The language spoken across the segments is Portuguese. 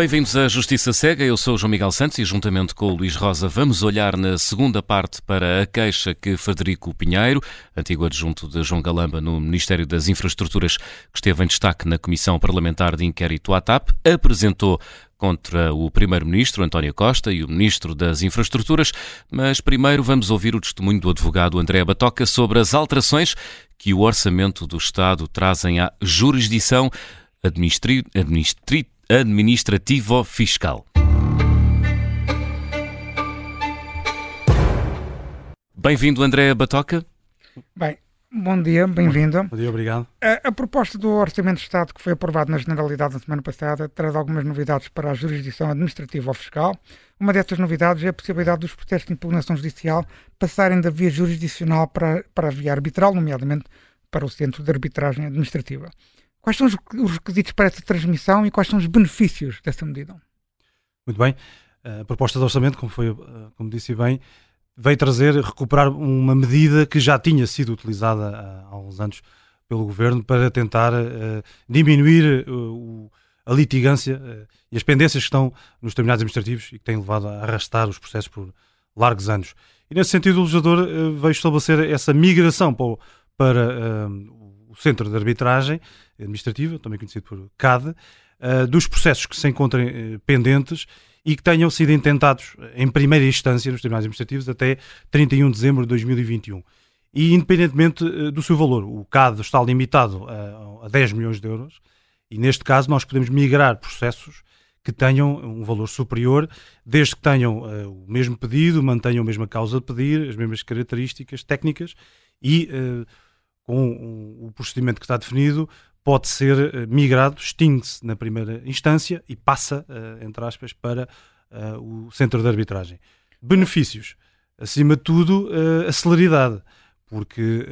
Bem-vindos à Justiça Cega. Eu sou o João Miguel Santos e, juntamente com o Luís Rosa, vamos olhar na segunda parte para a queixa que Frederico Pinheiro, antigo adjunto de João Galamba no Ministério das Infraestruturas, que esteve em destaque na Comissão Parlamentar de Inquérito à TAP, apresentou contra o Primeiro-Ministro António Costa e o Ministro das Infraestruturas, mas primeiro vamos ouvir o testemunho do advogado André Batoca sobre as alterações que o Orçamento do Estado trazem à jurisdição administri administrativo-fiscal. Bem-vindo, André Batoca. Bem, bom dia, bem-vindo. Bom dia, obrigado. A, a, proposta do Orçamento de Estado que foi aprovado na Generalidade na semana passada traz algumas novidades para a jurisdição administrativa ou fiscal. Uma destas novidades é a possibilidade dos processos de impugnação judicial passarem da via jurisdicional para, para a via arbitral, nomeadamente para o Centro de Arbitragem Administrativa. Quais são os requisitos para essa transmissão e quais são os benefícios dessa medida? Muito bem. A proposta de orçamento, como, foi, eh, como disse bem, veio trazer, recuperar uma medida que já tinha sido utilizada há uns anos pelo Governo para tentar uh, diminuir a litigância e as pendências que estão nos terminais administrativos e que têm levado a arrastar os processos por largos anos. E nesse sentido o legislador veio estabelecer essa migração para o Centro de Arbitragem Administrativa, também conhecido por CAD, uh, dos processos que se encontrem uh, pendentes e que tenham sido intentados em primeira instância nos tribunais administrativos até 31 de dezembro de 2021. E independentemente uh, do seu valor, o CAD está limitado a, a 10 milhões de euros e neste caso nós podemos migrar processos que tenham um valor superior, desde que tenham uh, o mesmo pedido, mantenham a mesma causa de pedir, as mesmas características técnicas e uh, com o procedimento que está definido, pode ser eh, migrado, extingue-se na primeira instância e passa, eh, entre aspas, para eh, o centro de arbitragem. Benefícios, acima de tudo, a celeridade, porque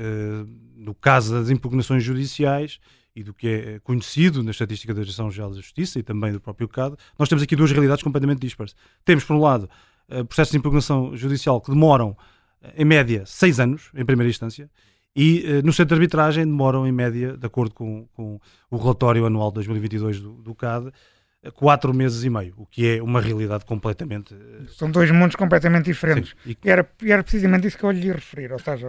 no caso das impugnações judiciais e do que é conhecido na estatística da Direção-Geral da Justiça e também do próprio CAD, nós temos aqui duas realidades completamente dispares. Temos, por um lado, processos de impugnação judicial que demoram, em média, seis anos, em primeira instância, e uh, no centro de arbitragem demoram, em média, de acordo com, com o relatório anual de 2022 do, do CAD, eh, quatro meses e meio, o que é uma realidade completamente. Eh, São dois mundos completamente diferentes. Sim, e... Era, era precisamente isso que eu lhe ia referir, ou seja,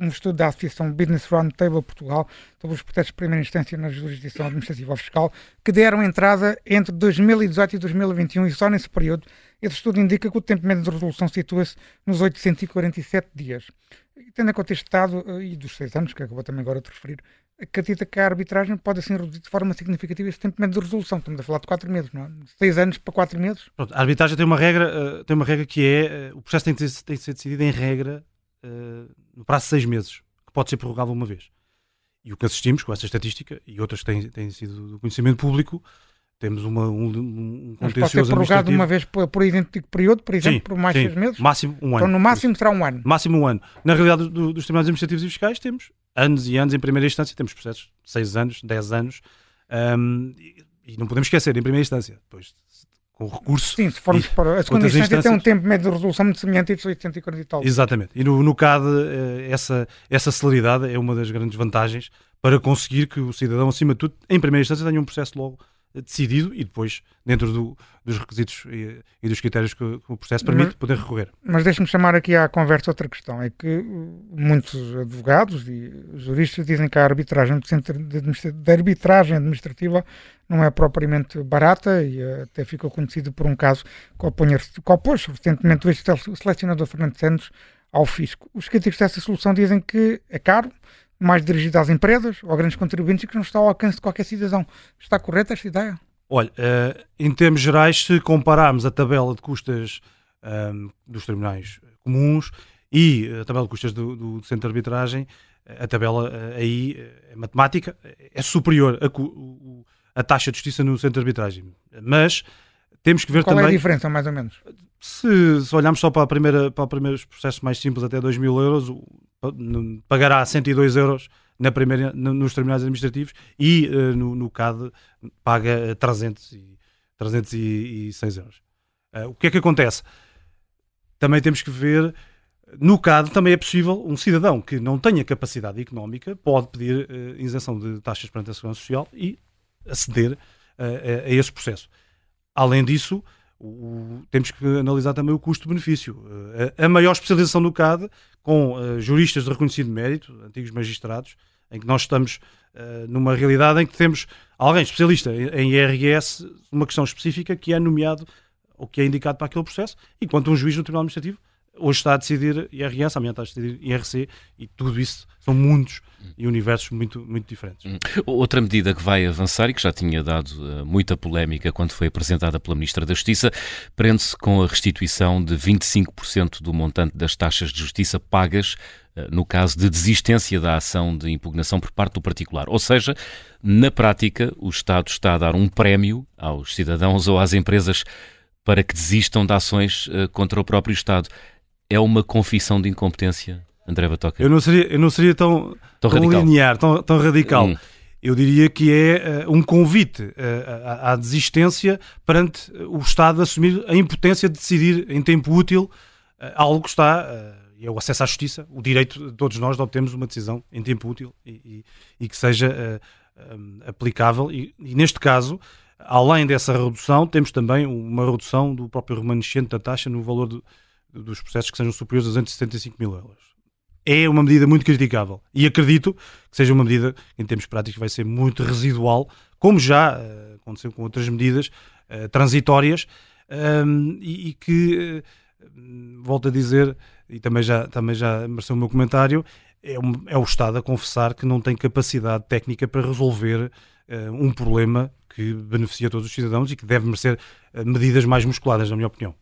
um estudo da Associação Business Roundtable Portugal sobre os processos de primeira instância na jurisdição administrativa ou fiscal, que deram entrada entre 2018 e 2021 e só nesse período esse estudo indica que o tempo médio de resolução situa-se nos 847 dias. E tendo em conta este estado, eh, e dos seis anos, que acabou também agora de referir, acredita que a arbitragem pode assim reduzir de forma significativa esse tempo médio de resolução. Estamos a falar de quatro meses, não é? Seis anos para quatro meses. Pronto, a arbitragem tem uma regra, uh, tem uma regra que é, uh, o processo tem que, ter, tem que ser decidido em regra no prazo de seis meses, que pode ser prorrogável uma vez. E o que assistimos com essa estatística, e outras que têm, têm sido do conhecimento público, temos uma, um, um Mas pode ser prorrogado uma vez por, por idêntico período, por exemplo, sim, por mais sim. seis meses? Máximo um ano. Então no máximo será um ano? Máximo um ano. Na realidade do, dos tribunais administrativos e fiscais temos anos e anos em primeira instância, temos processos de seis anos, dez anos, um, e, e, não podemos esquecer, em primeira instância, depois com recurso. Sim, se formos para a segunda instância tem um tempo médio de resolução muito semelhante a de 840 e tal. Exatamente. E no, no CAD eh, essa, essa celeridade é uma das grandes vantagens para conseguir que o cidadão, acima de tudo, em primeira instância, tenha um processo logo decidido e depois, dentro do, dos requisitos e, e, dos critérios que, o processo permite, mas, poder recorrer. Mas deixe-me chamar aqui à conversa outra questão. É que muitos advogados e juristas dizem que a arbitragem de Arbitragem Administrativa não é propriamente barata e até ficou conhecido por um caso que, opôs recentemente o ex-selecionador Fernando Santos ao fisco. Os críticos dessa solução dizem que é caro, mais dirigido às empresas ou a grandes contribuintes e que não está ao alcance de qualquer cidadão. Está correta esta ideia? Olha, uh, em termos gerais, se compararmos a tabela de custas um, ehm, dos tribunais comuns e a tabela de custas do, do centro de arbitragem, a tabela uh, aí é matemática, é superior a, a, taxa de justiça no centro de arbitragem. Mas temos que ver Qual também. Qual é a diferença, mais ou menos? Se, se olharmos só para, a primeira, para os primeiros processos mais simples, até 2 mil euros, pagará 102 euros na primeira, nos terminais administrativos e uh, no, no CAD paga 300 e, 306 euros. Uh, o que é que acontece? Também temos que ver, no CAD também é possível, um cidadão que não tenha capacidade económica pode pedir uh, isenção de taxas perante a Segurança Social e aceder a, a esse processo. Além disso, o, temos que analisar também o custo-benefício. A, a, maior especialização do CAD, com uh, juristas de reconhecido mérito, antigos magistrados, em que nós estamos uh, numa realidade em que temos alguém especialista em, em IRS, uma questão específica que é nomeado ou que é indicado para aquele processo, enquanto um juiz no Tribunal Administrativo hoje está a decidir IRS, amanhã está a decidir IRC e tudo isso são mundos e universos muito, muito diferentes. Hum. Outra medida que vai avançar e que já tinha dado uh, muita polémica quando foi apresentada pela Ministra da Justiça prende-se com a restituição de 25% do montante das taxas de justiça pagas uh, no caso de desistência da ação de impugnação por parte do particular. Ou seja, na prática, o Estado está a dar um prémio aos cidadãos ou às empresas para que desistam de ações uh, contra o próprio Estado é uma confissão de incompetência, André Batoca? Eu não seria, eu não seria tão, tão, tão linear, tão, tão radical. Hum. Eu diria que é uh, um convite uh, à, à, desistência perante o Estado assumir a impotência de decidir em tempo útil uh, algo que está, e é o acesso à justiça, o direito de todos nós de obtermos uma decisão em tempo útil e, e, e que seja um, aplicável. E, e, neste caso, além dessa redução, temos também uma redução do próprio remanescente da taxa no valor de dos processos que sejam superiores a 275 mil euros. É uma medida muito criticável e acredito que seja uma medida, em termos práticos, vai ser muito residual, como já uh, aconteceu com outras medidas uh, transitórias ehm, e, que, uh, volto a dizer, e também já, também já mereceu o meu comentário, é, é o Estado a confessar que não tem capacidade técnica para resolver um problema que beneficia todos os cidadãos e que deve merecer medidas mais musculadas, na minha opinião.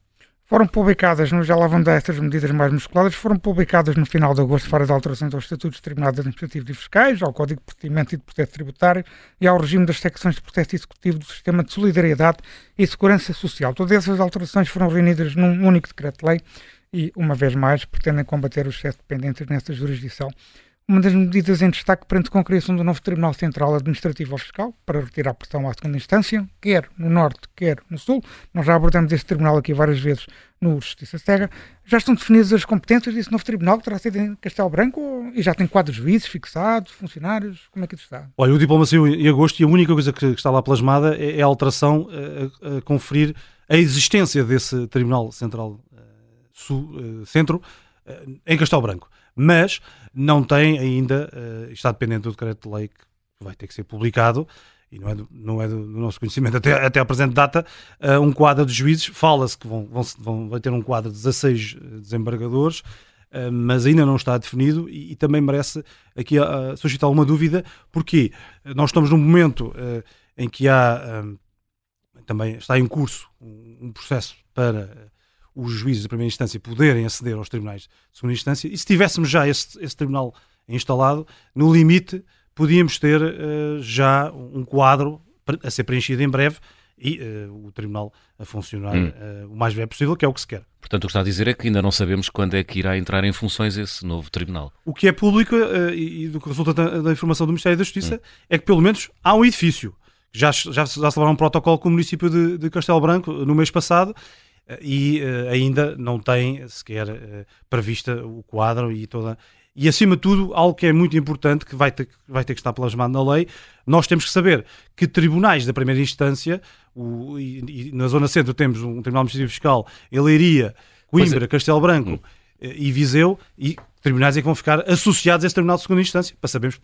Foram publicadas, já lá vão dar estas medidas mais musculadas, foram publicadas no final de agosto várias alterações aos estatutos de tribunais administrativos e fiscais, ao Código de Procedimento e de Processo Tributário e ao regime das secções de processo executivo do Sistema de Solidariedade e Segurança Social. Todas essas alterações foram reunidas num único decreto-lei e, uma vez mais, pretendem combater o excesso de dependências nessa jurisdição uma das medidas em destaque prende com a criação do novo Tribunal Central Administrativo Fiscal para retirar a pressão à segunda instância, quer no Norte, quer no Sul. Nós já abordamos este tribunal aqui várias vezes no Justiça Cega. Já estão definidas as competências desse novo tribunal que terá sido em Castelo Branco e já tem quadros juízes fixados, funcionários? Como é que isso está? Olha, o diploma saiu em agosto e a única coisa que está lá plasmada é, é a alteração a, a conferir a existência desse Tribunal Central uh, Sul, uh, Centro em Castelo Branco mas não tem ainda, uh, está dependente do decreto de lei que vai ter que ser publicado, e não é do, não é do, do nosso conhecimento até, até a presente data, uh, um quadro de juízes, fala-se que vão, vão, vão, vai ter um quadro de 16 eh, desembargadores, uh, mas ainda não está definido e, e também merece aqui uh, suscitar uma dúvida, porque nós estamos num momento em que há, também está em curso um, um processo para os juízes de primeira instância poderem aceder aos tribunais de segunda instância, e se tivéssemos já esse, esse tribunal instalado, no limite podíamos ter uh, já um quadro a ser preenchido em breve e uh, o tribunal a funcionar hum. uh, o mais breve possível, que é o que se quer. Portanto, o que está a dizer é que ainda não sabemos quando é que irá entrar em funções esse novo tribunal. O que é público e, e, do que resulta da, da, informação do Ministério da Justiça hum. é que pelo menos há um edifício. Já, já, já se levaram um protocolo com o município de, de Castelo Branco no mês passado e uh, ainda não tem sequer uh, prevista o quadro e toda. E acima de tudo, algo que é muito importante, que vai ter, vai ter que estar plasmado na lei, nós temos que saber que tribunais da primeira instância, o, e, e na Zona Centro temos um Tribunal Administrativo Fiscal, Eleiria, Coimbra, é. Castelo Branco hum. Eh, e Viseu, e tribunais é que vão ficar associados a esse Tribunal de Segunda Instância, para sabermos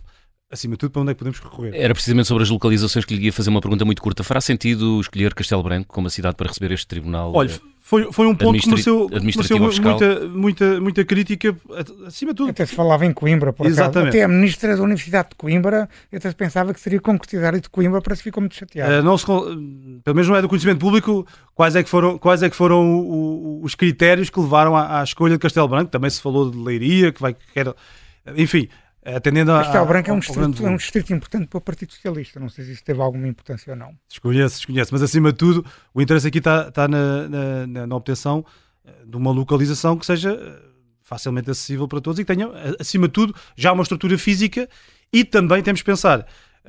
acima de tudo, para onde é que podemos recorrer? Era precisamente sobre as localizações que lhe ia fazer uma pergunta muito curta. Fará sentido escolher Castelo Branco como a cidade para receber este tribunal? Olha, foi, foi um ponto que mereceu, mereceu muita, muita, muita crítica, acima de tudo. Até se falava em Coimbra, por Exatamente. acaso. Até a ministra da Universidade de Coimbra, até se pensava que seria concretizar de Coimbra, para se ficou muito chateado. Uh, não se, pelo menos não é do conhecimento público, quais é que foram, quais é que foram o, o, os critérios que levaram à, à, escolha de Castelo Branco. Também se falou de Leiria, que vai... Que era, enfim, atendendo a. Castelo Branco é um, distrito, é um distrito importante para o Partido Socialista. Não sei se isso teve alguma importância ou não. Desconheço, desconheço. Mas acima de tudo, o interesse aqui está, está na, na, na, obtenção eh, de uma localização que seja eh, facilmente acessível para todos e que tenha, eh, acima de tudo, já uma estrutura física e também temos que pensar,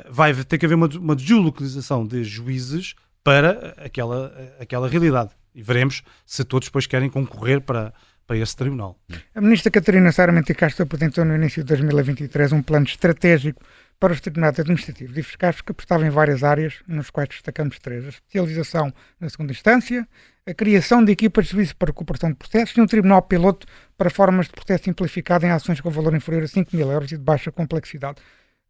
vai ter que haver uma, uma deslocalização de juízes para aquela, aquela realidade. E veremos se todos depois querem concorrer para para esse tribunal. A ministra Catarina Sara Castro apresentou no início de 2023 um plano estratégico para os tribunais administrativos e fiscais que prestavam em várias áreas, nos quais destacamos três. A especialização na segunda instância, a criação de equipas de serviço para recuperação de processos e um tribunal piloto para formas de processo simplificado em ações com valor inferior a 5 mil euros e de baixa complexidade.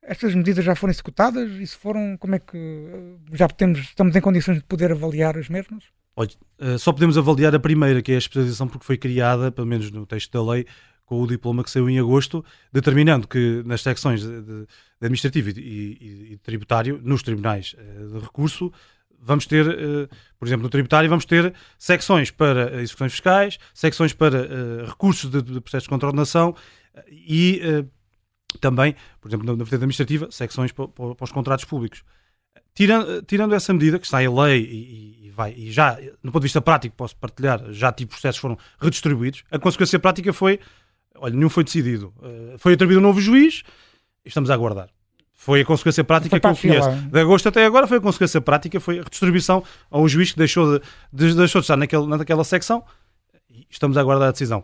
Estas medidas já foram executadas e se foram, como é que eh, já temos, estamos em condições de poder avaliar as mesmas? Olha, eh, só podemos avaliar a primeira, que é a especialização, porque foi criada, pelo menos no texto da lei, com o diploma que saiu em agosto, determinando que nas secções de, de administrativo e, e, e, tributário, nos tribunais eh, de recurso, vamos ter, por exemplo, no tributário, vamos ter secções para execuções fiscais, secções para recursos de, de processos de contornação e também, por exemplo, na vertente administrativa, secções para, para, os contratos públicos. Tirando, tirando essa medida, que está em lei e, e, vai, e já, no ponto de vista prático, posso partilhar, já tipo processos foram redistribuídos, a consequência prática foi, olha, nenhum foi decidido. Uh, foi atribuído um novo juiz e estamos a aguardar. Foi a consequência prática que eu conheço. De agosto até agora foi a consequência prática, foi a redistribuição a um juiz que deixou de, de deixou de estar naquele, naquela secção e estamos a aguardar a decisão.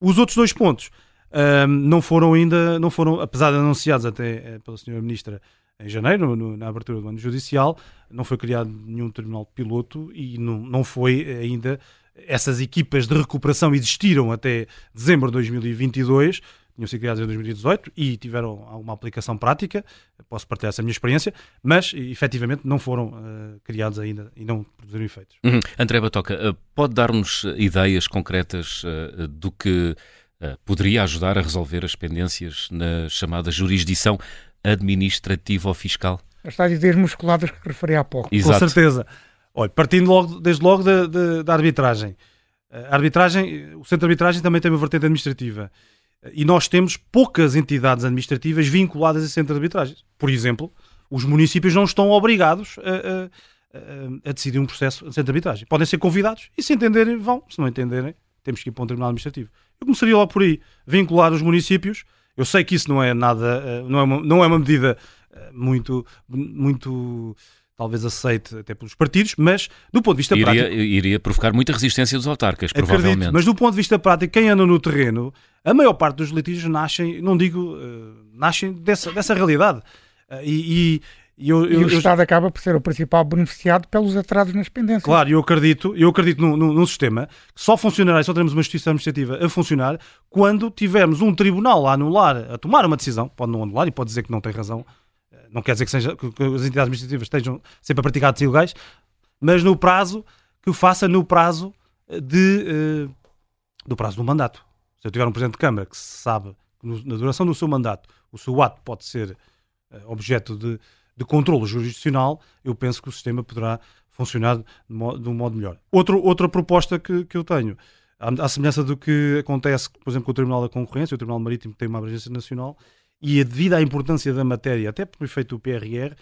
Os outros dois pontos, um, não foram ainda, não foram, apesar de anunciados até eh, pela senhora Ministra em janeiro, no, na abertura do ano judicial, não foi criado nenhum tribunal piloto e não, não foi ainda. Essas equipas de recuperação existiram até dezembro de 2022, tinham sido criadas em 2018 e tiveram alguma aplicação prática, posso partilhar essa minha experiência, mas efetivamente não foram uh, criados ainda e não produziram efeitos. Uhum. André Batoca, uh, pode dar-nos ideias concretas uh, do que eh, poderia ajudar a resolver as pendências na chamada jurisdição administrativa ou fiscal. As tais ideias musculadas que referi há pouco. Exato. Com certeza. Olha, partindo logo, desde logo da, da, da arbitragem. A arbitragem, o centro de arbitragem também tem uma vertente administrativa. E nós temos poucas entidades administrativas vinculadas a centro de arbitragem. Por exemplo, os municípios não estão obrigados a, a, a decidir um processo de centro de arbitragem. Podem ser convidados e se entenderem vão, se não entenderem temos que ir para um tribunal administrativo. Eu começaria logo por aí, vincular os municípios. Eu sei que isso não é nada, eh, não é uma, não é uma medida eh, muito, muito talvez aceite até pelos partidos, mas do ponto de vista iria, prático... Iria provocar muita resistência dos autarcas, acredito, provavelmente. mas do ponto de vista prático, quem anda no terreno, a maior parte dos litígios nascem, não digo, uh, nascem dessa, dessa realidade. Uh, e, e, eu, e o eu, Estado acaba por ser o principal beneficiado pelos atrasos nas pendências. Claro, eu acredito, eu acredito num, num, num sistema que só funcionará e só teremos uma justiça administrativa a funcionar quando tivermos um tribunal a anular, a tomar uma decisão, pode não anular e pode dizer que não tem razão, eh, não quer dizer que, seja, que, as entidades administrativas estejam sempre a praticar atos ilegais, mas no prazo, que o faça no prazo de, uh, do prazo do mandato. Se eu tiver um Presidente de Câmara que sabe que na duração do seu mandato o seu ato pode ser objeto de de controle jurisdicional, eu penso que o sistema poderá funcionar de, modo, de um modo melhor. Outro, outra proposta que, que eu tenho, à, semelhança do que acontece, por exemplo, com o Tribunal da Concorrência, o Tribunal Marítimo tem uma abrangência nacional, e devido à importância da matéria, até por efeito do PRR,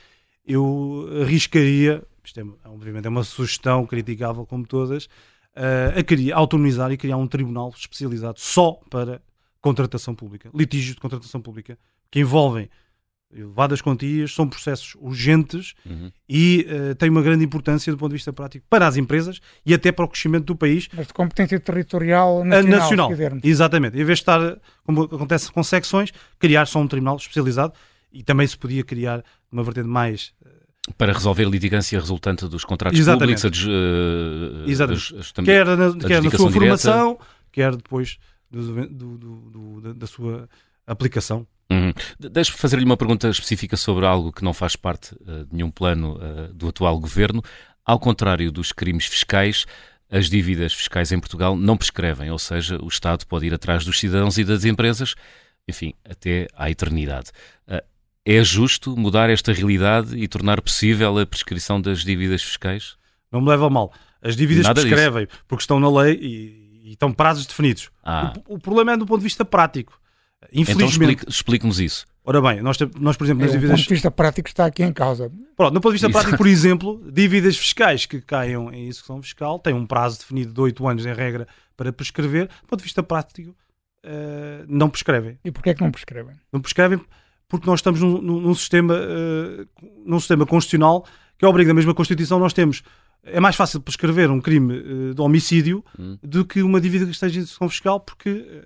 eu arriscaria, isto é, obviamente é uma sugestão criticável como todas, uh, a, criar, autonomizar e criar um tribunal especializado só para contratação pública, litígios de contratação pública, que envolvem elevadas quantias, são processos urgentes uhum. e uh, têm uma grande importância do ponto de vista prático para as empresas e até para o crescimento do país. Mas de competência territorial nacional, nacional. Exatamente. Em vez de estar, como acontece com secções, criar só um tribunal especializado e também se podia criar uma vertente mais eh, para resolver a litigância resultante dos contratos Exatamente. públicos, a, uh, Exatamente. As, as, quer, na, quer na sua direta. formação, quer depois do, do, do, da sua aplicação. Uhum. Deixe-me fazer-lhe uma pergunta específica sobre algo que não faz parte uh, de nenhum plano uh, do atual governo. Ao contrário dos crimes fiscais, as dívidas fiscais em Portugal não prescrevem, ou seja, o Estado pode ir atrás dos cidadãos e das empresas, enfim, até à eternidade. Uh, é justo mudar esta realidade e tornar possível a prescrição das dívidas fiscais? Não me leva a mal. As dívidas Nada prescrevem disso. porque estão na lei e, e estão prazos definidos. Ah. O, o problema é do ponto de vista prático. Infelizmente. Então explique-nos isso. Ora bem, nós, nós por exemplo, nas é, dívidas. Do ponto de vista prático está aqui em causa. Pronto, no ponto de vista prático, por exemplo, dívidas fiscais que caiam em execução fiscal têm um prazo definido de 8 anos em regra para prescrever. Do ponto de vista prático, uh, não prescrevem. E porquê é que não prescrevem? Não prescrevem porque nós estamos num, num sistema, uh, num sistema constitucional que obriga da mesma Constituição, nós temos. É mais fácil prescrever um crime uh, de homicídio hum. do que uma dívida que esteja em execução fiscal, porque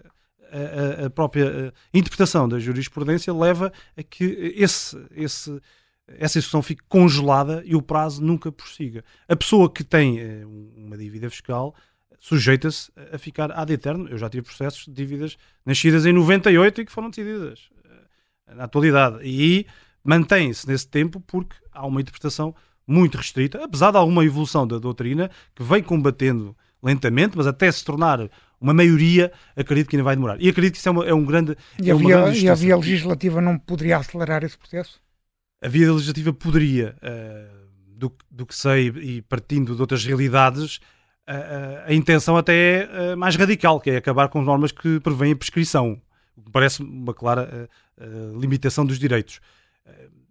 a, a própria interpretação da jurisprudência leva a que esse, esse, essa execução fique congelada e o prazo nunca prossiga. A pessoa que tem uma dívida fiscal sujeita-se a ficar ad eterno. Eu já tive processos de dívidas nascidas em 98 e que foram decididas na atualidade. E mantém-se nesse tempo porque há uma interpretação muito restrita, apesar de alguma evolução da doutrina que vem combatendo lentamente, mas até se tornar uma maioria, acredito que ainda vai demorar. E acredito que isso é, uma, é um grande. E, é a via, grande e a via legislativa não poderia acelerar esse processo? A via legislativa poderia, uh, do, do que sei e partindo de outras realidades, uh, a intenção até é mais radical, que é acabar com normas que prevêem a prescrição. Parece uma clara limitação dos direitos.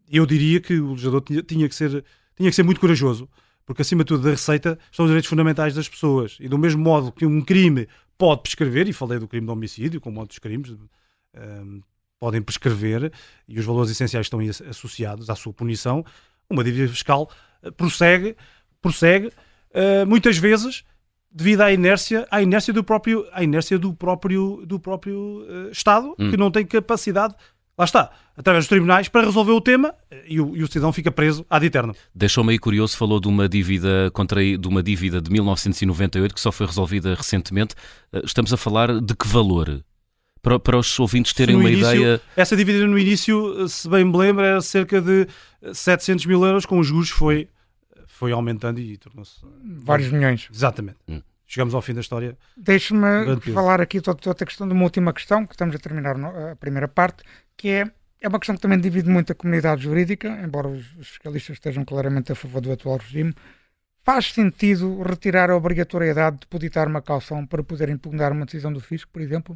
Eu diria que o legislador tinha, tinha que ser tinha que ser muito corajoso, porque acima de tudo da receita são os direitos fundamentais das pessoas. E do mesmo modo que um crime pode prescrever, e falei do crime de homicídio, como outros crimes, um, ehm, podem prescrever, e os valores essenciais estão associados à sua punição, uma dívida fiscal eh, prossegue, prossegue uh, muitas vezes devido à inércia, à inércia do próprio, à inércia do próprio, do próprio uh, Estado, hum. que não tem capacidade lá está, através dos tribunais, para resolver o tema e o, e o cidadão fica preso ad eterno. Deixou-me aí curioso, falou de uma dívida contra, de uma dívida de 1998 que só foi resolvida recentemente. Eh, estamos a falar de que valor? Para, para os ouvintes terem uma início, ideia. Essa dívida no início, se bem me lembro, era cerca de 700 mil euros, com os juros foi, foi aumentando e tornou-se. Vários milhões. Exatamente. Hum chegamos ao fim da história. Deixe-me falar aqui de outra questão, de uma última questão, que estamos a terminar a primeira parte, que é, é uma questão que também divide muito a comunidade jurídica, embora os, os fiscalistas estejam claramente a favor do atual regime. Faz sentido retirar a obrigatoriedade de depositar uma calção para poder impugnar uma decisão do fisco, por exemplo?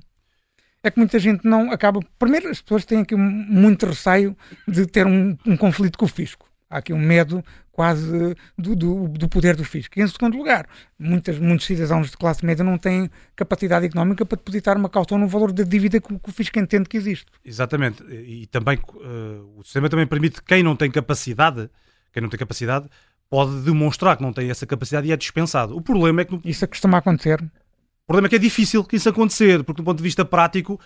É que muita gente não acaba. Primeiro, as pessoas têm aqui muito receio de ter um, um conflito com o fisco. Há aqui um medo quase do, do, do, poder do fisco. E em segundo lugar, muitas, muitos cidadãos de classe média não têm capacidade económica para depositar uma caução no valor da dívida que, que o fisco entende que existe. Exatamente. E também uh, o sistema também permite que quem não tem capacidade, quem não tem capacidade, pode demonstrar que não tem essa capacidade e é dispensado. O problema é que... No... Isso costuma acontecer. O problema é que é difícil que isso acontecer, porque do ponto de vista prático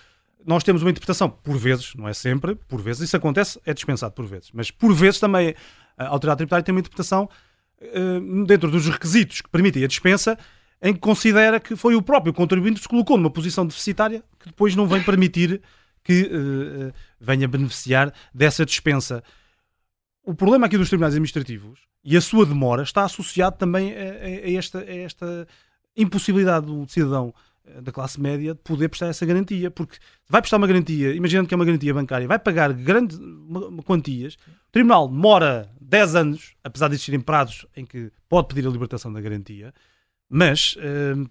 nós temos uma interpretação, por vezes, não é sempre, por vezes, isso acontece, é dispensado por vezes, mas por vezes também a autoridade tributária tem uma interpretação uh, dentro dos requisitos que permitem a dispensa, em que considera que foi o próprio contribuinte que se colocou numa posição deficitária que depois não vem permitir que uh, venha beneficiar dessa dispensa. O problema aqui dos tribunais administrativos e a sua demora está associado também a, esta, a esta impossibilidade do cidadão eh, da classe média de poder prestar essa garantia, porque vai prestar uma garantia, imaginando que é uma garantia bancária, vai pagar grandes quantias, o tribunal demora 10 anos, apesar de existirem prazos em que pode pedir a libertação da garantia, mas uh,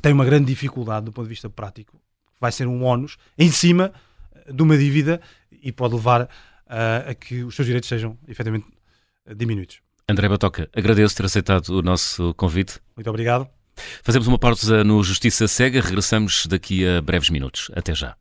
tem uma grande dificuldade do ponto de vista prático, vai ser um ónus em cima eh, de uma dívida e pode levar uh, a que os seus direitos sejam efetivamente diminuídos. André Batoca, agradeço ter aceitado o nosso convite. Muito obrigado. Fazemos uma pausa no Justiça Cega, regressamos daqui a breves minutos. Até já.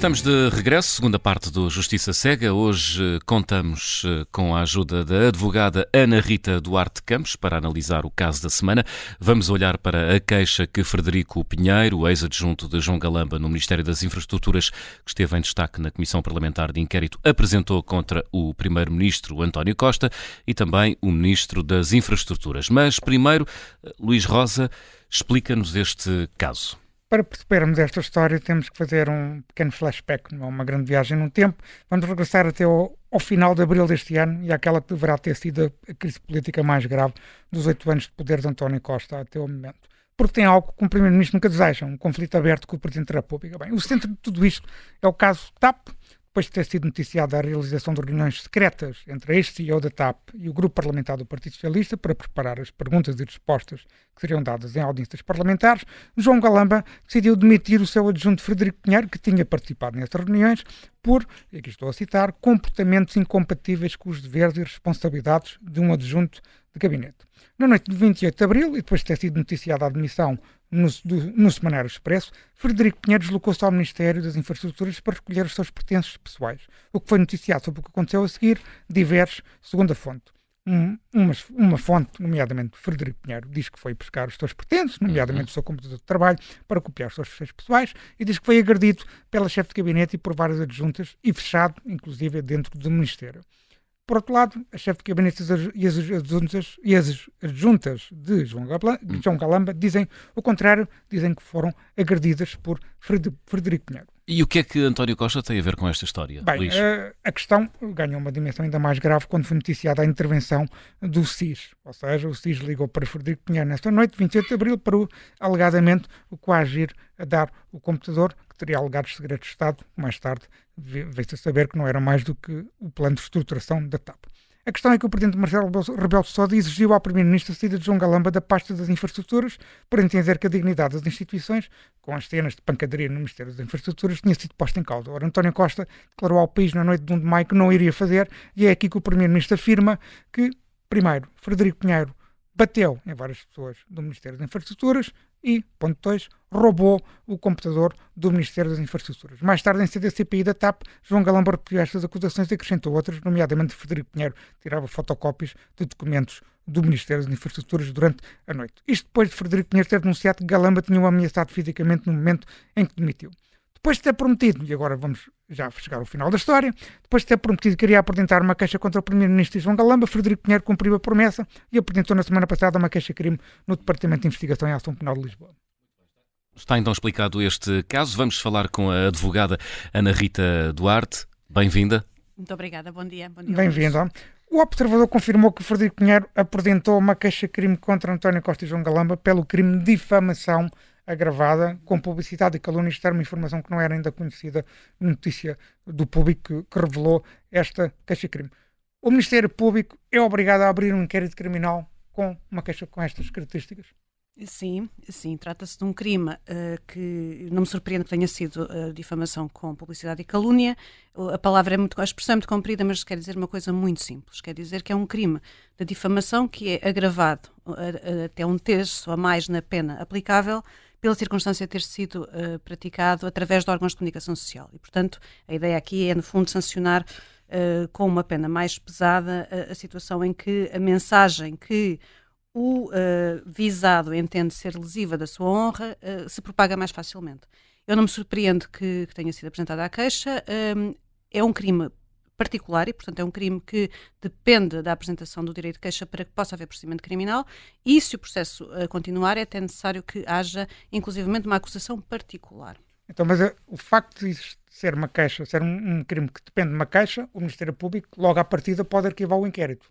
Estamos de regresso, segunda parte do Justiça Cega. Hoje eh, contamos eh, com a ajuda da advogada Ana Rita Duarte Campos para analisar o caso da semana. Vamos olhar para a queixa que Frederico Pinheiro, ex-adjunto de João Galamba no Ministério das Infraestruturas, que esteve em destaque na Comissão Parlamentar de Inquérito, apresentou contra o Primeiro-Ministro António Costa e também o Ministro das Infraestruturas. Mas primeiro, eh, Luís Rosa, explica-nos este caso. Para percebermos esta história, temos que fazer um pequeno flashback, não é uma grande viagem no tempo. Vamos regressar até ao, ao final de abril deste ano e àquela que deverá ter sido a crise política mais grave dos oito anos de poder de António Costa até o momento. Porque tem algo que o Primeiro-Ministro nunca deseja, um conflito aberto com o Presidente da República. Bem, o centro de tudo isto é o caso TAP, depois de ter sido noticiada a realização de reuniões secretas entre este CEO da TAP e o grupo parlamentar do Partido Socialista para preparar as perguntas e respostas que seriam dadas em audiências parlamentares, João Galamba decidiu demitir o seu adjunto Frederico Pinheiro, que tinha participado nessas reuniões, por, aqui estou a citar, comportamentos incompatíveis com os deveres e responsabilidades de um adjunto de gabinete. Na noite de 28 de abril, e depois de ter sido noticiada a admissão no, do, no Semanário Expresso, Frederico Pinheiro deslocou-se ao Ministério das Infraestruturas para recolher os seus pertences pessoais. O que foi noticiado sobre o que aconteceu a seguir diverge, segundo a fonte um, uma, uma, fonte, nomeadamente Frederico Pinheiro, diz que foi buscar os seus pertences, nomeadamente uhum. o seu computador de trabalho, para copiar os seus fecheiros pessoais, e diz que foi agredido pela chefe de gabinete e por várias adjuntas, e fechado, inclusive, dentro do Ministério. Por outro lado, a chefe de gabinete e as adjuntas, e as adjuntas de João hum. João Galamba dizem o contrário, dizem que foram agredidas por Frederico Pinheiro. E o que é que António Costa tem a ver com esta história, Bem, Luís? A, a questão ganhou uma dimensão ainda mais grave quando foi noticiada a intervenção do SIS. Ou seja, o SIS ligou para Frederico Pinheiro nesta noite, 28 de abril, para o, alegadamente o coagir a dar o computador, que teria alegados segredos de Estado. Mais tarde veio-se a saber que não era mais do que o plano de estruturação da TAP. A questão é que o presidente Marcelo Rebelo de Sousa exigiu ao primeiro-ministro a saída de João Galamba da pasta das infraestruturas por entender que a dignidade das instituições, com as cenas de pancadaria no Ministério das Infraestruturas, tinha sido posta em causa. Ora, António Costa declarou ao país na noite de 1 de maio que não iria fazer e é aqui que o primeiro-ministro afirma que, primeiro, Frederico Pinheiro bateu em várias pessoas do Ministério das Infraestruturas e, ponto 2, roubou o computador do Ministério das Infraestruturas. Mais tarde, em CDCPI da TAP, João Galamba repetiu estas acusações e acrescentou outras, nomeadamente Frederico Pinheiro tirava fotocópias de documentos do Ministério das Infraestruturas durante a noite. Isto depois de Frederico Pinheiro ter denunciado que Galamba tinha o ameaçado fisicamente no momento em que demitiu. Depois de ter prometido, e agora vamos já chegar ao final da história, depois de ter prometido que iria apresentar uma queixa contra o Primeiro-Ministro João Galamba, Frederico Pinheiro cumpriu a promessa e apresentou na semana passada uma queixa-crime no Departamento de Investigação e Ação Penal de Lisboa. Está então explicado este caso. Vamos falar com a advogada Ana Rita Duarte. Bem-vinda. Muito obrigada, bom dia. dia Bem-vinda. O observador confirmou que Frederico Pinheiro apresentou uma queixa-crime contra António Costa e João Galamba pelo crime de difamação agravada com publicidade e calúnia. Isto era uma informação que não era ainda conhecida, notícia do público que, que revelou esta queixa-crime. O Ministério Público é obrigado a abrir um inquérito criminal com uma queixa com estas características? Sim, sim, trata-se de um crime uh, que não me surpreende que tenha sido uh, difamação com publicidade e calúnia. A palavra é muito, a expressão é muito comprida, mas quer dizer uma coisa muito simples. Quer dizer que é um crime de difamação que é agravado uh, até um terço a mais na pena aplicável pela circunstância de ter sido uh, praticado através de órgãos de comunicação social. E, portanto, a ideia aqui é, no fundo, sancionar uh, com uma pena mais pesada a, a, situação em que a mensagem que o uh, visado entende ser lesiva da sua honra se propaga mais facilmente. Eu não me surpreendo que, que tenha sido apresentada a queixa. é um crime particular e, portanto, é um crime que depende da apresentação do direito de queixa para que possa haver procedimento criminal e, se o processo uh, continuar, é até necessário que haja, inclusivamente, uma acusação particular. Então, mas uh, o facto de ser uma queixa, ser um, um, crime que depende de uma queixa, o Ministério Público, logo à partida, pode arquivar o inquérito.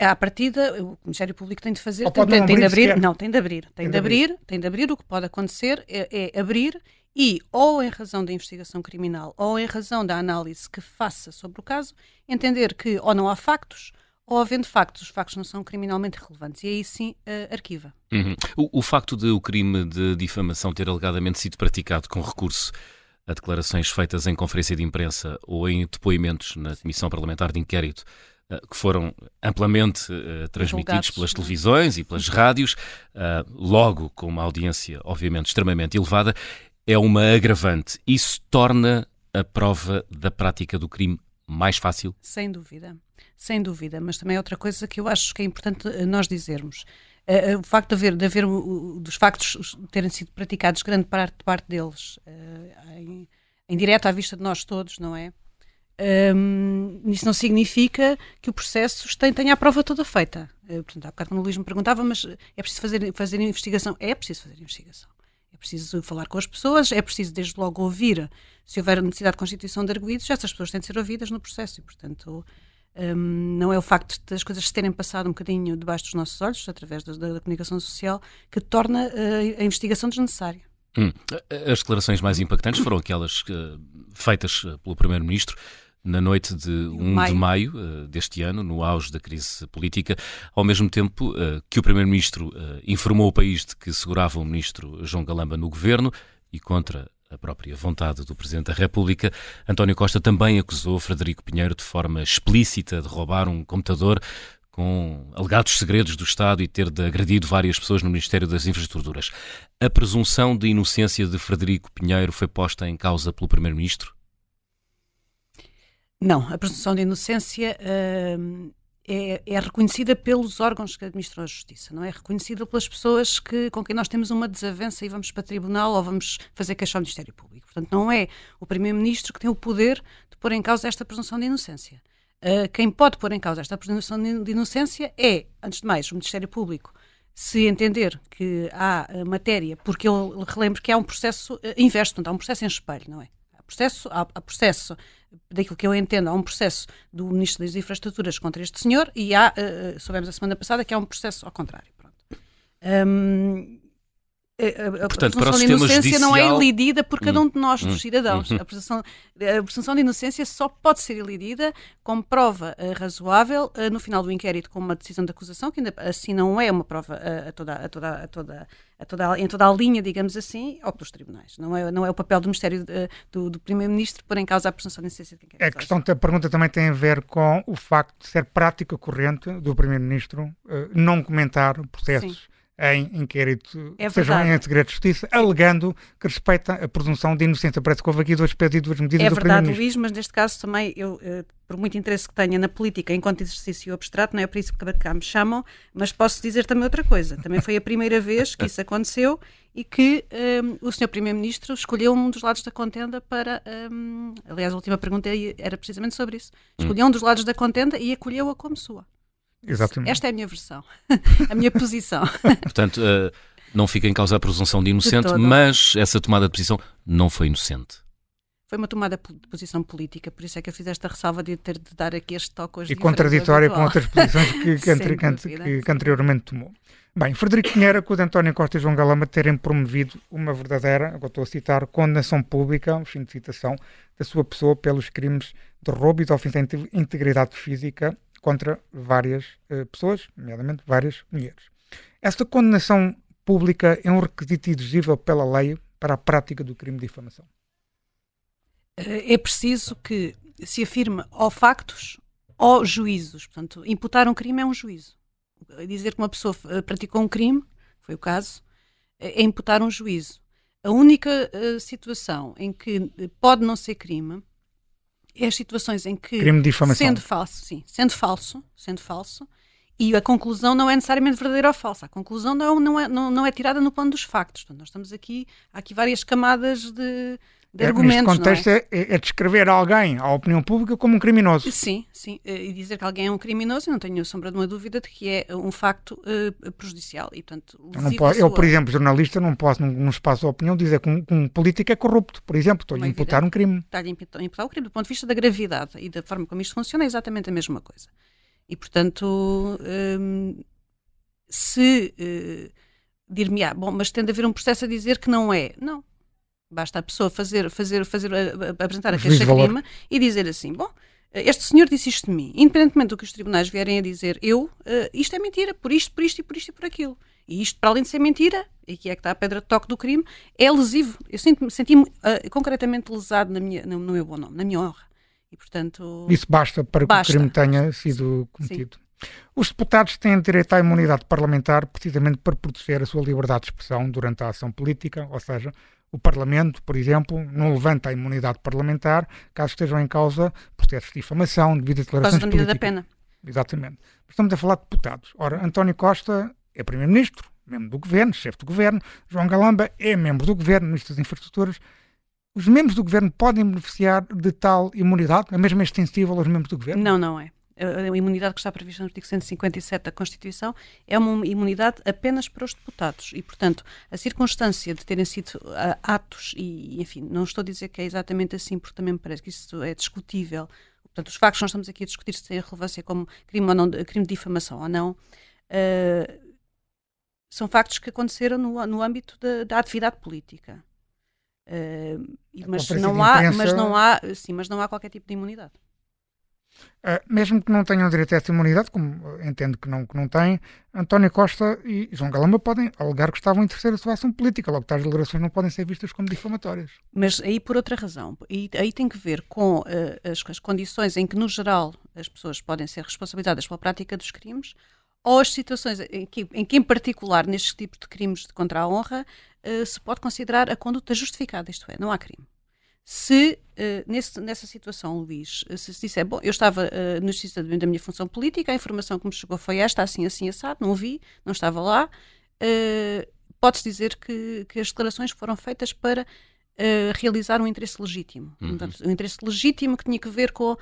À partida, o Ministério Público tem de fazer, tem, tem, tem, de abrir, não, tem de abrir, tem, tem de, de abrir, abrir, tem de abrir. O que pode acontecer é, é abrir e, ou em razão da investigação criminal, ou em razão da análise que faça sobre o caso, entender que ou não há factos, ou havendo factos, os factos não são criminalmente relevantes. E aí sim uh, arquiva. Uhum. O, o, facto de o crime de difamação ter alegadamente sido praticado com recurso a declarações feitas em conferência de imprensa ou em depoimentos na Comissão Parlamentar de Inquérito que foram amplamente uh, transmitidos pelas televisões e pelas rádios, logo com uma audiência, obviamente, extremamente elevada, é uma agravante. Isso torna a prova da prática do crime mais fácil? Sem dúvida, sem dúvida. Mas também é outra coisa que eu acho que é importante eh, nós dizermos. Uh, o facto de haver, de haver uh, dos factos terem sido praticados, grande parte, parte deles, uh, em, em direto à vista de nós todos, não é? Um, isso não significa que o processo tenha a prova toda feita. Uh, portanto, há bocado quando o Luís me perguntava, mas é preciso fazer, fazer investigação? É preciso fazer investigação preciso falar com as pessoas, é preciso desde logo ouvir. Se houver necessidade de constituição de arguídos, essas pessoas têm de ser ouvidas no processo e, portanto, um, não é o facto das coisas se terem passado um bocadinho debaixo dos nossos olhos, através da, da comunicação social, que torna uh, a investigação desnecessária. Hum. As declarações mais impactantes foram aquelas uh, feitas pelo Primeiro-Ministro na noite de 1 maio. de maio uh, deste ano, no auge da crise política, ao mesmo tempo uh, que o Primeiro-Ministro uh, informou o país de que segurava o Ministro João Galamba no governo e contra a própria vontade do Presidente da República. António Costa também acusou Frederico Pinheiro de forma explícita de roubar um computador com alegados segredos do Estado e ter de agredido várias pessoas no Ministério das Infraestruturas. A presunção de inocência de Frederico Pinheiro foi posta em causa pelo Primeiro-Ministro? Não, a presunção de inocência uh, é, é, reconhecida pelos órgãos que administram a justiça, não é? reconhecida pelas pessoas que, com quem nós temos uma desavença e vamos para tribunal ou vamos fazer queixa ao Ministério Público. Portanto, não é o Primeiro-Ministro que tem o poder de pôr em causa esta presunção de inocência. Uh, quem pode pôr em causa esta presunção de inocência é, antes de mais, o Ministério Público. Se entender que há uh, matéria, porque eu relembro que há um processo uh, inverso, portanto, há um processo em espelho, não é? Processo, há, há processo daquilo que eu entendo, há um processo do Ministro das Infraestruturas contra este senhor e há, uh, soubemos a semana passada, que há um processo ao contrário. Pronto. Um, a, Portanto, presunção de inocência judicial... não é elidida por cada um de nós, dos hum. cidadãos. Hum. A, presunção, a presunção de inocência só pode ser elidida como prova uh, razoável uh, no final do inquérito com uma decisão de acusação, que ainda assim não é uma prova uh, a toda, a toda, a toda, a toda, em toda a linha, digamos assim, ou pelos tribunais. Não é, não é o papel do Ministério do, do Primeiro-Ministro pôr em causa a presunção de inocência de quem quer. A questão da pergunta também tem a ver com o facto de ser prática corrente do Primeiro-Ministro não comentar processos. Sim em inquérito, é seja em segredo de justiça, alegando que respeita a presunção de inocência. Parece que houve aqui dois pés e duas medidas é do verdade, Luís, mas neste caso também, eu, eh, por muito interesse que tenha na política enquanto exercício abstrato, não é por isso que cá me chamam, mas posso dizer também outra coisa. Também foi a primeira vez que isso aconteceu e que um, eh, o Sr. Primeiro-Ministro escolheu um dos lados da contenda para. Um, aliás, a última pergunta era precisamente sobre isso. Escolheu um dos lados da contenda e acolheu-a como sua. Exatamente. Esta é a minha versão, a minha posição. Portanto, uh, não fica em causa a presunção de inocente, de mas essa tomada de posição não foi inocente. Foi uma tomada de posição política, por isso é que eu fiz esta ressalva de ter de dar aqui este toque hoje. E contraditória com outras posições que, que, que, que, anteriormente tomou. Bem, Frederico Pinheiro acusa António Costa e João Galama terem promovido uma verdadeira, agora estou a citar, condenação pública, fim de citação, da sua pessoa pelos crimes de roubo e de ofensa à integridade física contra várias uh, pessoas, nomeadamente várias mulheres. Esta condenação pública é um requisito exigível pela lei para a prática do crime de difamação? É preciso que se afirme ou factos ou juízos. Portanto, imputar um crime é um juízo. Dizer que uma pessoa eh, praticou um crime, foi o caso, é imputar um juízo. A única uh, situação em que pode não ser crime é as situações em que crime de difamação. sendo falso, sim, sendo falso, sendo falso, e a conclusão não é necessariamente verdadeira ou falsa. A conclusão não, não, é, não, não é tirada no plano dos factos. Portanto, nós estamos aqui, há aqui várias camadas de, de é, argumentos. Neste contexto é? É, é? descrever alguém, à opinião pública, como um criminoso. Sim, sim. Eh, e dizer que alguém é um criminoso, eu não tenho sombra de uma dúvida de que é um facto uh, prejudicial. E, portanto, eu, posso, eu, por exemplo, jornalista, não posso, num, num espaço de opinião, dizer que um, um, político é corrupto, por exemplo. Estou-lhe a imputar um crime. Está-lhe a imputar, um crime. Do ponto de vista da gravidade e da forma como isto funciona, é exatamente a mesma coisa. E, portanto, um, se. Uh, dir-me, ah, bom, mas tem de haver um processo a dizer que não é. Não, Basta a pessoa fazer, fazer, fazer, apresentar a queixa-crime e dizer assim: bom, este senhor disse isto de mim, independentemente do que os tribunais vierem a dizer, eu, uh, isto é mentira, por isto, por isto e por isto e por aquilo. E isto, para além de ser mentira, e que é que está a pedra de toque do crime, é lesivo. Eu senti-me senti uh, concretamente lesado na minha, no, no, meu bom nome, na minha honra. E, portanto, Isso basta para basta. que o crime tenha sido cometido. Sim. Os deputados têm direito à imunidade parlamentar precisamente para proteger a sua liberdade de expressão durante a ação política, ou seja, o Parlamento, por exemplo, não levanta a imunidade parlamentar caso estejam em causa processos de difamação, devido a declarações políticas. da pena. Exatamente. Estamos a falar de deputados. Ora, António Costa é Primeiro-Ministro, membro do Governo, chefe do Governo. João Galamba é membro do Governo, Ministro das Infraestruturas. Os membros do Governo podem beneficiar de tal imunidade? É mesmo extensível aos membros do Governo? Não, não é a imunidade que está prevista no artigo 157 da Constituição é uma imunidade apenas para os deputados e, portanto, a circunstância de terem sido uh, atos, e enfim, não estou a dizer que é exatamente assim, porque também me parece que isso é discutível. Portanto, os factos que nós estamos aqui a discutir se têm relevância como crime, ou não, crime de difamação ou não, uh, são factos que aconteceram no, no âmbito da, da atividade política. Uh, mas, não há, mas não há, sim, mas não há qualquer tipo de imunidade. Uh, mesmo que não tenham direito a essa imunidade, como entendo que não, que não têm, António Costa e João Galamba podem alegar que estavam em terceira sua ação política, logo tais declarações não podem ser vistas como difamatórias. Mas aí por outra razão, e aí tem que ver com uh, as, as, condições em que, no geral, as pessoas podem ser responsabilizadas pela prática dos crimes, ou as situações em que, em, que, em particular, nestes tipos de crimes contra a honra, uh, se pode considerar a conduta justificada, isto é, não há crime. Se uh, nesse, nessa situação, Luís, eh, se se disser, bom, eu estava uh, no exercício da minha função política, a informação que me chegou foi esta, assim, assim, assado, não vi, não estava lá, uh, pode-se dizer que, que as declarações foram feitas para uh, realizar um interesse legítimo. Uhum. Portanto, um interesse legítimo que tinha que ver com uh,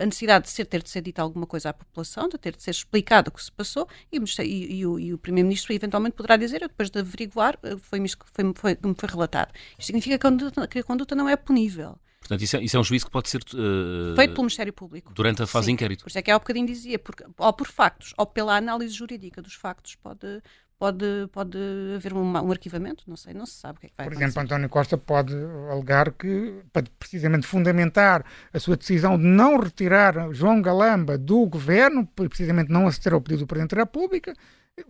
a necessidade de ser, ter de ser dita alguma coisa à população, de ter de ser explicado o que se passou, e, e, e o, o Primeiro-Ministro eventualmente poderá dizer, depois de averiguar, eh, foi-me foi, foi, foi, foi relatado. Isto significa que a conduta, que a conduta não é punível. Portanto, isso é, isso é, um juízo que pode ser uh, feito pelo Ministério Público durante a fase Sim. de inquérito. Por isso é que há um bocadinho dizia, porque, ou por factos, ou pela análise jurídica dos factos, pode, pode, pode haver um, um arquivamento, não sei, não se sabe o que é que vai Por acontecer. exemplo, António Costa pode alegar que, para precisamente fundamentar a sua decisão de não retirar João Galamba do governo, precisamente não aceder ao pedido do Presidente da República,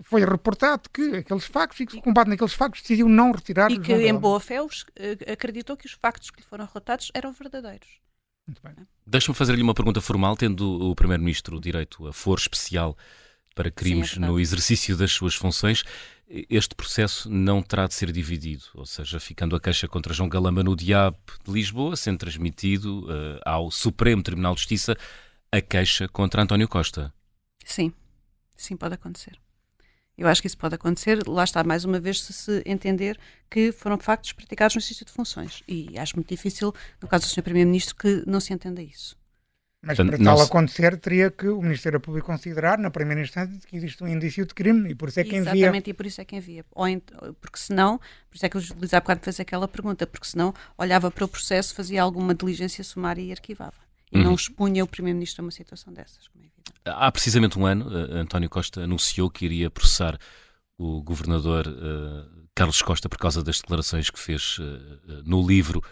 foi reportado que aqueles factos, e que com base naqueles factos decidiu não retirar E que, em boa fé, os, uh, acreditou que os factos que lhe foram relatados eram verdadeiros. Muito bem. Deixe-me fazer-lhe uma pergunta formal, tendo o Primeiro-Ministro direito a foro especial para crimes Sim, é no exercício das suas funções, este processo não terá de ser dividido, ou seja, ficando a queixa contra João Galamba no Diab de Lisboa, sendo transmitido uh, ao Supremo Tribunal de Justiça a queixa contra António Costa. Sim, sim, pode acontecer. Eu acho que isso pode acontecer, lá está, mais uma vez, se se entender que foram factos praticados no exercício de funções. E acho muito difícil, no caso do Sr. Primeiro-Ministro, que não se entenda isso. Mas Portanto, para tal se- acontecer, teria que o Ministério Público considerar, na primeira instância, que existe um indício de crime e por isso é que envia. Exatamente, e por isso é que envia. Ou ent- porque senão, por isso é que o Luís há bocado fez aquela pergunta, porque senão olhava para o processo, fazia alguma diligência sumária e arquivava. E Uhum. não expunha o Primeiro-Ministro a uma situação dessas, como é evidente. Há precisamente um ano, uh, António Costa anunciou que iria processar o governador uh, Carlos Costa por causa das declarações que fez uh, no livro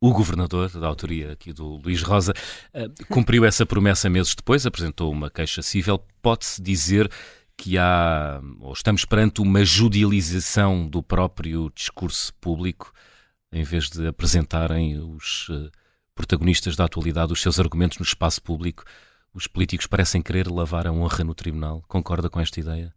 O Governador, da autoria aqui do Luís Rosa. Uh, cumpriu essa promessa meses depois, apresentou uma queixa civil. Pode-se dizer que há, ou estamos perante uma judicialização do próprio discurso público, em vez de apresentarem os uh, protagonistas da atualidade os seus argumentos no espaço público, os políticos parecem querer lavar a honra no tribunal. Concorda com esta ideia?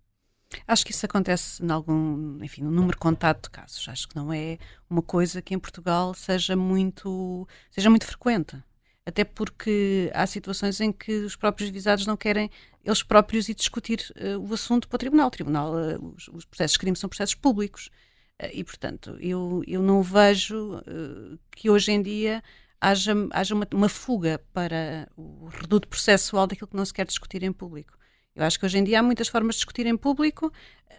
Acho que isso acontece em algum, enfim, no número contado de casos. Acho que não é uma coisa que em Portugal seja muito, seja muito frequente. Até porque há situações em que os próprios visados não querem eles próprios ir discutir uh, o assunto para o tribunal. O tribunal, uh, os, os, processos de crime são processos públicos. Uh, e, portanto, eu, eu não vejo que hoje em dia haja, haja uma, uma fuga para o reduto processual daquilo que não se quer discutir em público. Eu acho que hoje em dia há muitas formas de discutir em público.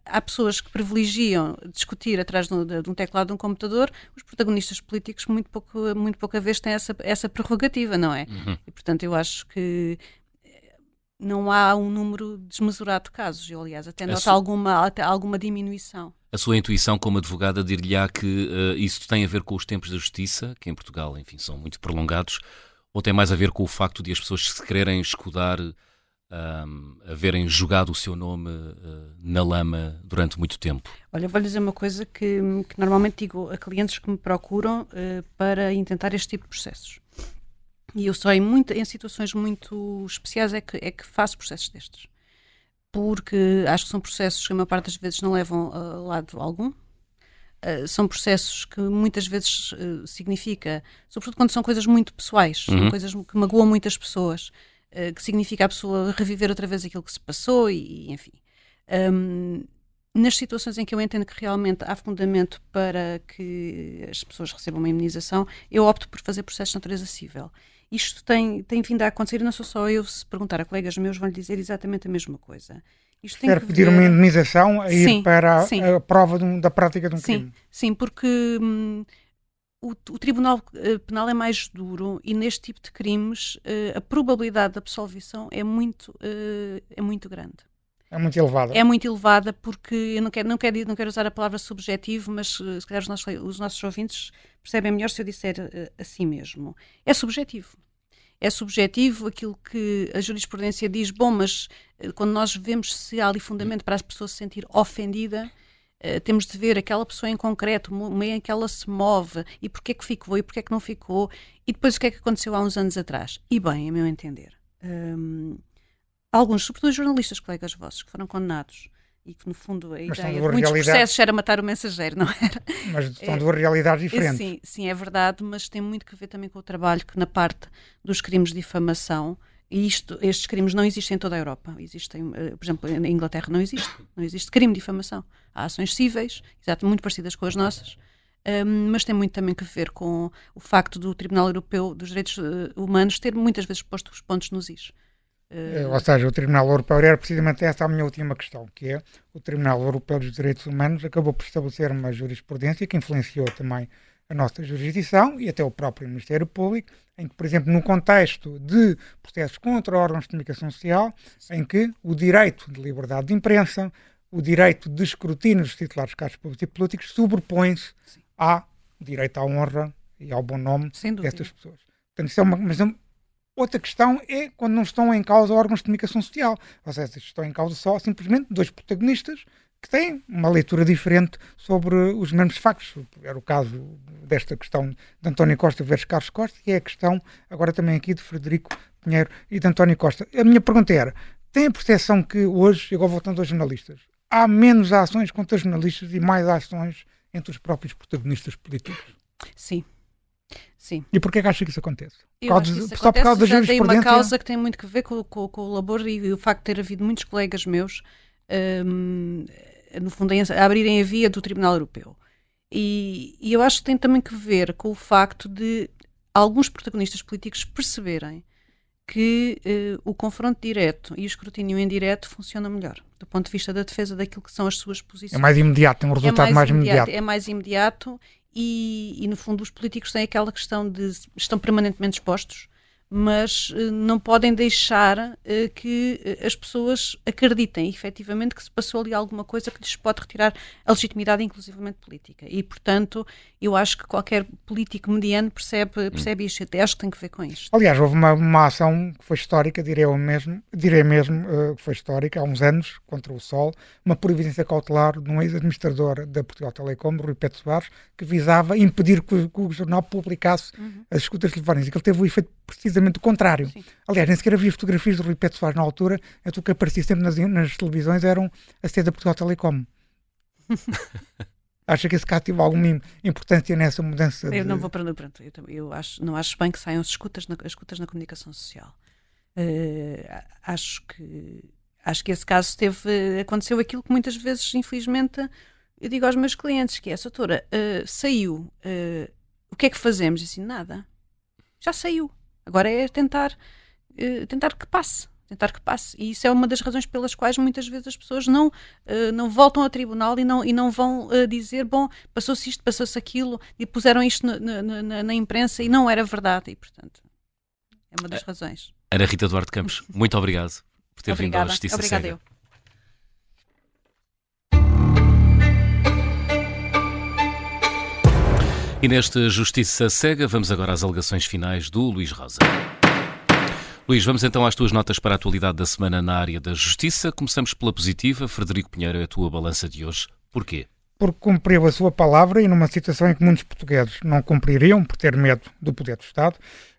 Há pessoas que privilegiam discutir atrás de um, teclado de um computador. Os protagonistas políticos, muito, pouco, muito pouca vez, têm essa, essa prerrogativa, não é? Uhum. E, portanto, eu acho que não há um número desmesurado de casos. Eu, aliás, até noto alguma, até alguma diminuição. A sua intuição como advogada dir-lhe-á que uh, isso tem a ver com os tempos da justiça, que em Portugal, enfim, são muito prolongados, ou tem mais a ver com o facto de as pessoas se quererem escudar, um, a verem jogado o seu nome uh, na lama durante muito tempo? Olha, vou-lhe dizer uma coisa que, que normalmente digo a clientes que me procuram uh, para intentar este tipo de processos. E eu só em, muito, em situações muito especiais é que, é que faço processos destes. Porque acho que são processos que a maior parte das vezes não levam a lado algum. Uh, são processos que muitas vezes uh, significa, sobretudo quando são coisas muito pessoais, Uhum. são coisas que magoam muitas pessoas, uh, que significa a pessoa reviver outra vez aquilo que se passou e, e enfim. Um, nas situações em que eu entendo que realmente há fundamento para que as pessoas recebam uma imunização, eu opto por fazer processos de natureza civil. Isto tem, tem vindo a acontecer e não sou só eu, se perguntar a colegas meus, vão lhe dizer exatamente a mesma coisa. Isto Quer que pedir ver- uma indemnização a ir para a, sim. a prova um- da prática de um Sim, crime. sim, porque hum, o, o Tribunal eh, Penal é mais duro e neste tipo de crimes eh, a probabilidade de absolvição é muito, eh, é muito grande. É muito elevada. É muito elevada porque eu não quero, não quero, não quero usar a palavra subjetivo, mas se calhar os nossos, os nossos ouvintes percebem melhor se eu disser assim mesmo. É subjetivo. é subjetivo, aquilo que a jurisprudência diz, bom, mas quando nós vemos se há ali fundamento para as pessoas se sentir ofendida, uh, temos de ver aquela pessoa em concreto, o meio em que ela se move, e porquê que ficou e porquê que não ficou, e depois o que é que aconteceu há uns anos atrás. E bem, a meu entender. Um, alguns, sobretudo jornalistas, colegas vossos, que foram condenados e que no fundo a mas ideia de muitos processos era matar o mensageiro, não era? Mas são é, duas realidades diferentes. Sim, sim, é verdade, mas tem muito que ver também com o trabalho que na parte dos crimes de difamação, e isto, estes crimes não existem em toda a Europa. Existem, eh, por exemplo, na Inglaterra não existe, não existe crime de difamação. Há ações cíveis, exato, muito parecidas com as nossas, um, mas tem muito também que ver com o facto do Tribunal Europeu dos Direitos uh, Humanos ter muitas vezes posto os pontos nos is. Uh... Ou seja, o Tribunal Europeu era precisamente essa a minha última questão, que é o Tribunal Europeu dos Direitos Humanos acabou por estabelecer uma jurisprudência que influenciou também a nossa jurisdição e até o próprio Ministério Público, em que, por exemplo, no contexto de processos contra órgãos de comunicação social, em que o direito de liberdade de imprensa, o direito de escrutínio dos titulares de cargos públicos e políticos sobrepõe-se ao direito à honra e ao bom nome destas pessoas. Portanto, isso é uma, mas é outra questão é quando não estão em causa órgãos de comunicação social. Ou seja, estão em causa só simplesmente dois protagonistas que têm uma leitura diferente sobre os mesmos factos. Era o caso desta questão de António Costa versus Carlos Costa e é a questão agora também aqui de Frederico Pinheiro e de António Costa. A minha pergunta era, tem a percepção que hoje, agora voltando aos jornalistas, há menos ações contra os jornalistas e mais ações entre os próprios protagonistas políticos? Sim. Sim. E porquê que acha que isso acontece? Acho que isso só por causa da jurisprudência? uma causa que tem muito que ver com, com, com o labor e, e, o facto de ter havido muitos colegas meus, um, no fundo, a abrirem a via do Tribunal Europeu. E, e, eu acho que tem também que ver com o facto de alguns protagonistas políticos perceberem que uh, o confronto direto e o escrutínio indireto funcionam melhor, do ponto de vista da defesa daquilo que são as suas posições. É mais imediato, tem um resultado é mais, mais imediato, imediato. É mais imediato e, e, no fundo os políticos têm aquela questão de estão permanentemente expostos mas uh, não podem deixar uh, que uh, as pessoas acreditem efetivamente que se passou ali alguma coisa que lhes pode retirar a legitimidade, inclusivamente política. E, portanto, eu acho que qualquer político mediano percebe, percebe isto. Até acho que tem que ver com isto. Aliás, houve uma, uma ação que foi histórica, direi eu mesmo, direi mesmo que foi histórica, há uns anos, contra o Sol, uma providência cautelar de um ex-administrador da Portugal Telecom, Rui Pedro Soares, que visava impedir que, que o jornal publicasse uhum. as escutas telefónicas. E que ele teve o efeito precisamente precisamente o contrário. Sim. Aliás, nem sequer havia fotografias do Rui Pedro Soares na altura, então o que aparecia sempre nas, nas televisões eram a sede da Portugal Telecom. Acha que esse caso teve alguma importância nessa mudança? Eu não vou para pronto, eu, eu acho, não acho bem que saiam as escutas na, as escutas na comunicação social. Uh, acho que acho que esse caso teve aconteceu aquilo que muitas vezes, infelizmente, eu digo aos meus clientes que é, doutora, uh, saiu, uh, o que é que fazemos? E assim, nada. Já saiu. Agora é tentar, uh, tentar que passe. Tentar que passe. E isso é uma das razões pelas quais muitas vezes as pessoas não, uh, não voltam ao tribunal e não, e não vão uh, dizer, bom, passou-se isto, passou-se aquilo, e puseram isto na, na, na, imprensa e não era verdade. E, portanto, é uma das razões. Ana Rita Duarte Campos, muito obrigado por ter Obrigada. vindo à Justiça Obrigada Cega. Eu. E nesta Justiça Cega, vamos agora às alegações finais do Luís Rosa. Luís, vamos então às tuas notas para a atualidade da semana na área da Justiça. Começamos pela positiva. Frederico Pinheiro, é a tua balança de hoje. Porquê? Porque cumpriu a sua palavra e numa situação em que muitos portugueses não cumpririam por ter medo do poder do Estado,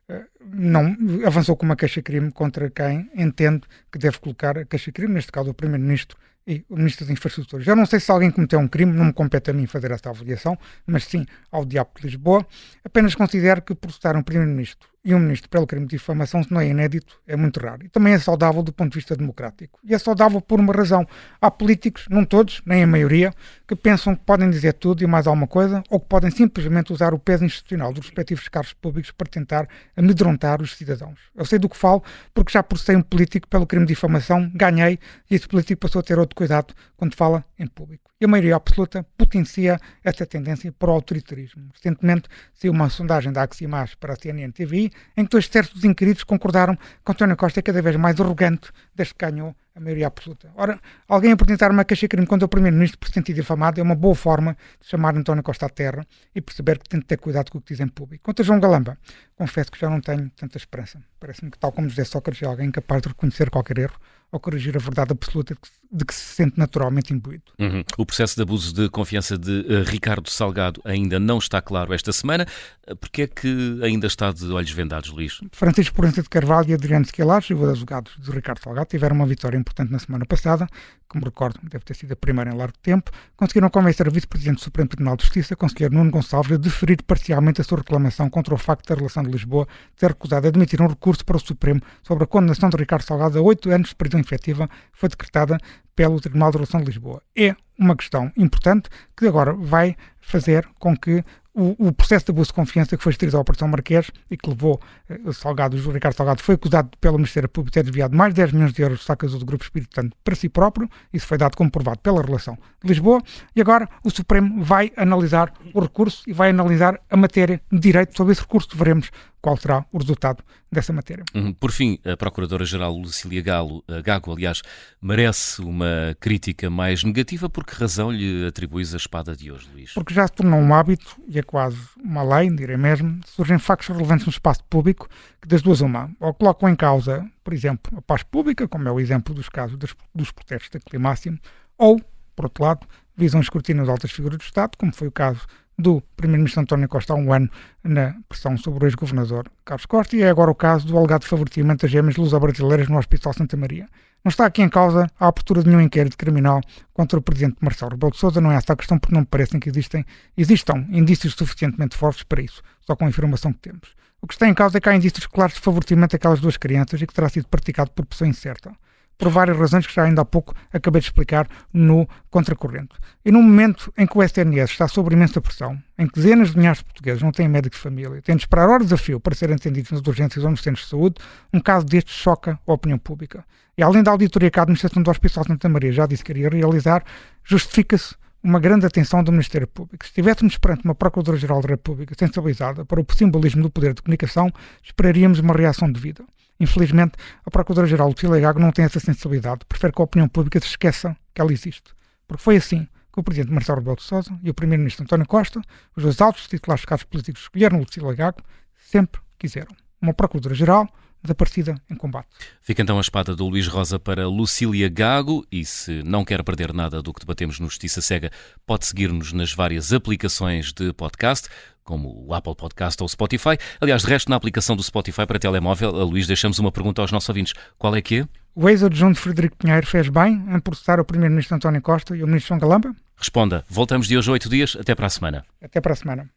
eh, não avançou com uma queixa-crime contra quem entende que deve colocar a queixa-crime, neste caso o Primeiro-Ministro e o Ministro das Infraestruturas. Eu não sei se alguém cometeu um crime, não me compete a mim fazer essa avaliação, mas sim ao Diabo de Lisboa. Apenas considero que processar um Primeiro-Ministro e um ministro pelo crime de difamação, se não é inédito, é muito raro. E também é saudável do ponto de vista democrático. E é saudável por uma razão. Há políticos, não todos, nem a maioria, que pensam que podem dizer tudo e mais alguma coisa, ou que podem simplesmente usar o peso institucional dos respectivos cargos públicos para tentar amedrontar os cidadãos. Eu sei do que falo, porque já processei um político pelo crime de difamação, ganhei, e esse político passou a ter outro cuidado quando fala em público e a maioria absoluta potencia esta tendência para o autoritarismo. Recentemente saiu uma sondagem da Aximas para a CNN TV em que dois terços dos inquiridos concordaram que António Costa é cada vez mais arrogante desde que ganhou a maioria absoluta. Ora, alguém apresentar uma queixa-crime contra o Primeiro-Ministro por sentido difamado é uma boa forma de chamar António Costa à terra e perceber que tem de ter cuidado com o que diz em público. Quanto a João Galamba, confesso que já não tenho tanta esperança. Parece-me que, tal como José Sócrates, é alguém capaz de reconhecer qualquer erro ou corrigir a verdade absoluta de que se sente naturalmente imbuído. Uhum. O processo de abuso de confiança de uh, Ricardo Salgado ainda não está claro esta semana. Uh, Porquê é que ainda está de olhos vendados, Luís? Francisco Proença de Carvalho e Adriano Esquilares, os advogados de Ricardo Salgado, tiveram uma vitória importante na semana passada, que me recordo deve ter sido a primeira em largo tempo, conseguiram convencer o vice-presidente do Supremo Tribunal de Justiça, conselheiro Nuno Gonçalves, a deferir parcialmente a sua reclamação contra o facto da relação de Lisboa ter recusado admitir um recurso para o Supremo sobre a condenação de Ricardo Salgado a oito anos de prisão efetiva foi decretada pelo Tribunal de Relação de Lisboa. É uma questão importante que agora vai fazer com que o, o, processo de abuso de confiança que foi estrido à Operação Marquês e que levou eh, Salgado, o Ricardo Salgado, foi acusado pelo Ministério Público de ter desviado mais de 10 milhões de euros do sacas do Grupo Espírito Santo para si próprio, isso foi dado como provado pela relação de Lisboa, e agora o Supremo vai analisar o recurso e vai analisar a matéria de direito. Sobre esse recurso veremos qual será o resultado dessa matéria. Uhum. Por fim, a Procuradora-Geral Lucília Galo, Gago, aliás, merece uma crítica mais negativa. Por que razão lhe atribuis a espada de hoje, Luís? Porque já se tornou um hábito, e é quase uma lei, direi mesmo, surgem factos relevantes no espaço público que das duas uma, ou colocam em causa, por exemplo, a paz pública, como é o exemplo dos casos dos, dos protestos da Climáximo, ou, por outro lado, visam escrutínio de altas figuras do Estado, como foi o caso do Primeiro-Ministro António Costa há um ano na pressão sobre o ex-governador Carlos Costa e é agora o caso do alegado favorecimento das gêmeas luso-brasileiras no Hospital Santa Maria. Não está aqui em causa a abertura de nenhum inquérito criminal contra o Presidente Marcelo Rebelo de Sousa, não é essa a questão porque não me parecem que existem, existam indícios suficientemente fortes para isso, só com a informação que temos. O que está em causa é que há indícios claros de favorecimento daquelas duas crianças e que terá sido praticado por pessoa incerta por várias razões que já ainda há pouco acabei de explicar no contracorrente. E no momento em que o SNS está sob imensa pressão, em que dezenas de milhares de portugueses não têm médico de família, têm de esperar horas a fio para serem atendidos nas urgências ou nos centros de saúde, um caso deste choca a opinião pública. E além da auditoria que a administração do Hospital Santa Maria já disse que iria realizar, justifica-se uma grande atenção do Ministério Público. Se estivéssemos perante uma Procuradora-Geral da República sensibilizada para o simbolismo do poder de comunicação, esperaríamos uma reação devida. Infelizmente, a Procuradora-Geral Lucília Gago não tem essa sensibilidade, prefere que a opinião pública se esqueça que ela existe. Porque foi assim que o Presidente Marcelo Rebelo de Sousa e o Primeiro-Ministro António Costa, os dois altos titulares de casos políticos, escolheram Lucília Gago, sempre quiseram. Uma Procuradora-Geral desaparecida em combate. Fica então a espada do Luís Rosa para Lucília Gago e se não quer perder nada do que debatemos no Justiça Cega, pode seguir-nos nas várias aplicações de podcast, como o Apple Podcast ou o Spotify. Aliás, de resto, na aplicação do Spotify para telemóvel, a Luís, deixamos uma pergunta aos nossos ouvintes. Qual é que é? O ex-adjunto Frederico Pinheiro fez bem em processar o Primeiro-Ministro António Costa e o Ministro João Galamba? Responda. Voltamos de hoje a oito dias. Até para a semana. Até para a semana.